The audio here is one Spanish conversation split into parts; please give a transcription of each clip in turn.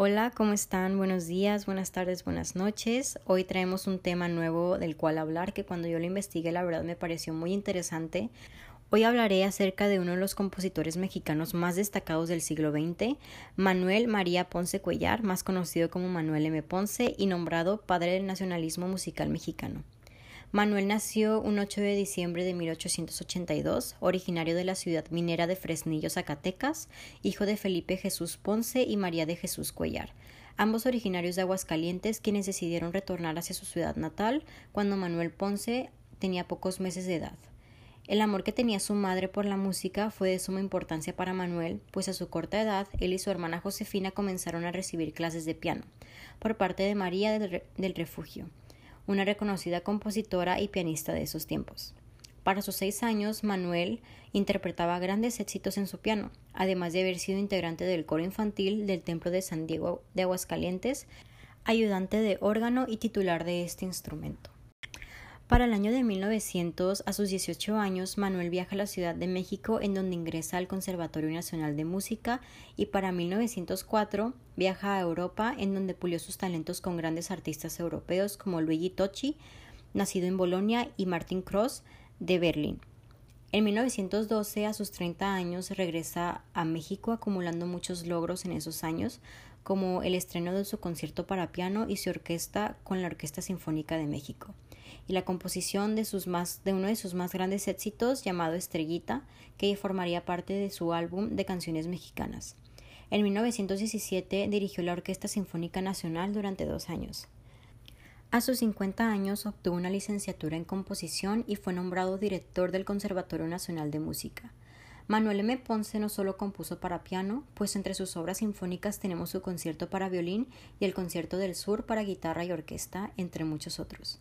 Hola, ¿cómo están? Buenos días, buenas tardes, buenas noches. Hoy traemos un tema nuevo del cual hablar que cuando yo lo investigué la verdad me pareció muy interesante. Hoy hablaré acerca de uno de los compositores mexicanos más destacados del siglo XX, Manuel María Ponce Cuellar, más conocido como Manuel M. Ponce y nombrado padre del nacionalismo musical mexicano. Manuel nació un 8 de diciembre de 1882, originario de la ciudad minera de Fresnillo, Zacatecas, hijo de Felipe Jesús Ponce y María de Jesús Cuellar, ambos originarios de Aguascalientes, quienes decidieron retornar hacia su ciudad natal cuando Manuel Ponce tenía pocos meses de edad. El amor que tenía su madre por la música fue de suma importancia para Manuel, pues a su corta edad él y su hermana Josefina comenzaron a recibir clases de piano por parte de María del, Refugio una reconocida compositora y pianista de esos tiempos. Para sus seis años, Manuel interpretaba grandes éxitos en su piano, además de haber sido integrante del coro infantil del Templo de San Diego de Aguascalientes, ayudante de órgano y titular de este instrumento. Para el año de 1900, a sus 18 años, Manuel viaja a la Ciudad de México en donde ingresa al Conservatorio Nacional de Música y para 1904 viaja a Europa en donde pulió sus talentos con grandes artistas europeos como Luigi Tocci, nacido en Bolonia, y Martin Cross de Berlín. En 1912, a sus 30 años, regresa a México acumulando muchos logros en esos años, como el estreno de su concierto para piano y su orquesta con la Orquesta Sinfónica de México y la composición de, sus más, de uno de sus más grandes éxitos llamado Estrellita, que formaría parte de su álbum de canciones mexicanas. En 1917 dirigió la Orquesta Sinfónica Nacional durante dos años. A sus 50 años obtuvo una licenciatura en composición y fue nombrado director del Conservatorio Nacional de Música. Manuel M. Ponce no solo compuso para piano, pues entre sus obras sinfónicas tenemos su concierto para violín y el concierto del sur para guitarra y orquesta, entre muchos otros.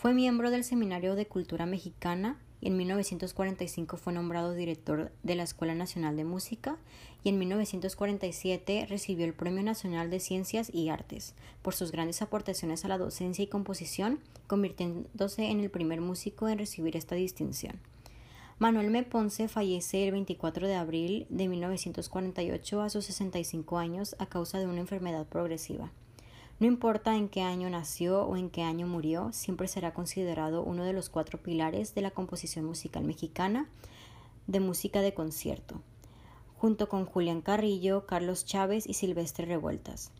Fue miembro del Seminario de Cultura Mexicana y en 1945 fue nombrado director de la Escuela Nacional de Música y en 1947 recibió el Premio Nacional de Ciencias y Artes por sus grandes aportaciones a la docencia y composición, convirtiéndose en el primer músico en recibir esta distinción. Manuel M. Ponce fallece el 24 de abril de 1948 a sus 65 años a causa de una enfermedad progresiva. No importa en qué año nació o en qué año murió, siempre será considerado uno de los cuatro pilares de la composición musical mexicana de música de concierto, junto con Julián Carrillo, Carlos Chávez y Silvestre Revueltas.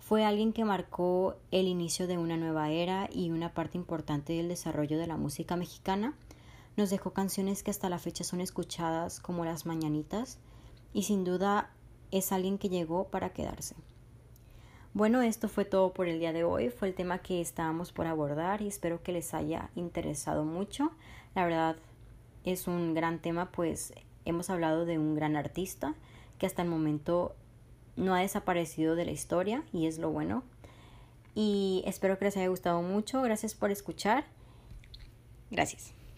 Fue alguien que marcó el inicio de una nueva era y una parte importante del desarrollo de la música mexicana. Nos dejó canciones que hasta la fecha son escuchadas como las mañanitas y sin duda es alguien que llegó para quedarse. Bueno, esto fue todo por el día de hoy. Fue el tema que estábamos por abordar y espero que les haya interesado mucho. La verdad es un gran tema, pues hemos hablado de un gran artista que hasta el momento no ha desaparecido de la historia y es lo bueno. Y espero que les haya gustado mucho. Gracias por escuchar. Gracias.